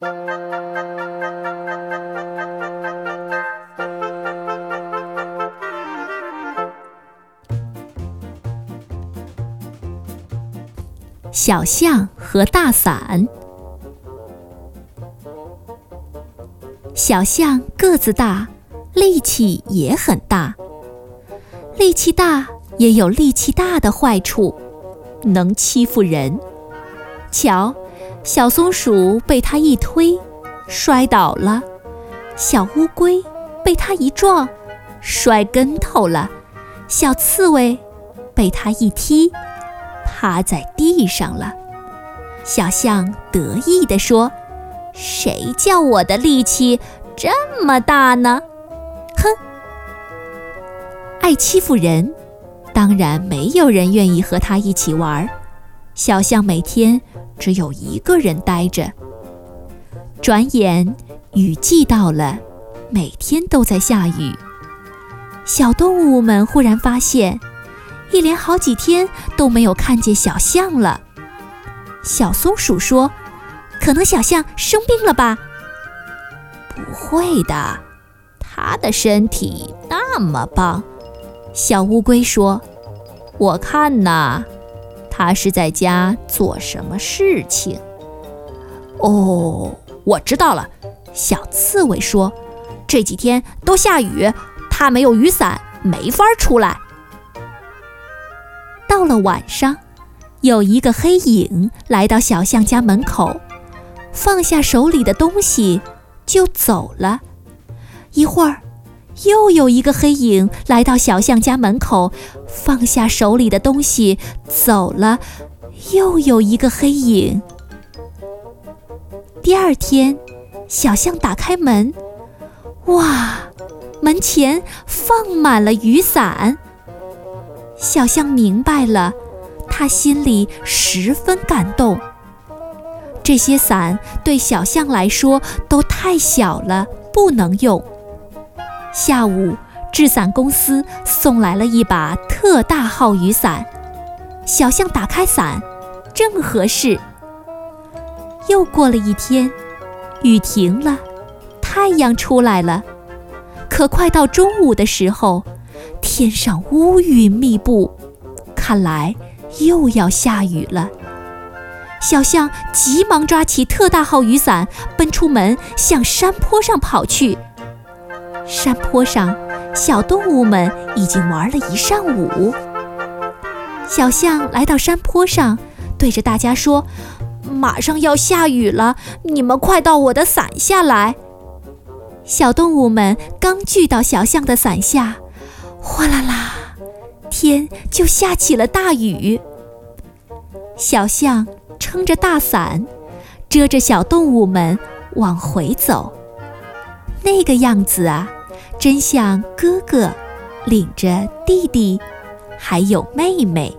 小象和大伞。小象个子大，力气也很大。力气大也有力气大的坏处，能欺负人。瞧，小松鼠被它一推，摔倒了；小乌龟被它一撞，摔跟头了；小刺猬被它一踢。趴在地上了，小象得意地说：“谁叫我的力气这么大呢？”哼，爱欺负人，当然没有人愿意和他一起玩。小象每天只有一个人呆着。转眼雨季到了，每天都在下雨。小动物们忽然发现。一连好几天都没有看见小象了。小松鼠说：“可能小象生病了吧？”“不会的，它的身体那么棒。”小乌龟说：“我看呐，他是在家做什么事情？”“哦，我知道了。”小刺猬说：“这几天都下雨，它没有雨伞，没法出来。”到了晚上，有一个黑影来到小象家门口，放下手里的东西就走了。一会儿，又有一个黑影来到小象家门口，放下手里的东西走了。又有一个黑影。第二天，小象打开门，哇，门前放满了雨伞。小象明白了，他心里十分感动。这些伞对小象来说都太小了，不能用。下午，制伞公司送来了一把特大号雨伞，小象打开伞，正合适。又过了一天，雨停了，太阳出来了。可快到中午的时候，天上乌云密布，看来又要下雨了。小象急忙抓起特大号雨伞，奔出门，向山坡上跑去。山坡上，小动物们已经玩了一上午。小象来到山坡上，对着大家说：“马上要下雨了，你们快到我的伞下来。”小动物们刚聚到小象的伞下。哗啦啦，天就下起了大雨。小象撑着大伞，遮着小动物们往回走。那个样子啊，真像哥哥领着弟弟，还有妹妹。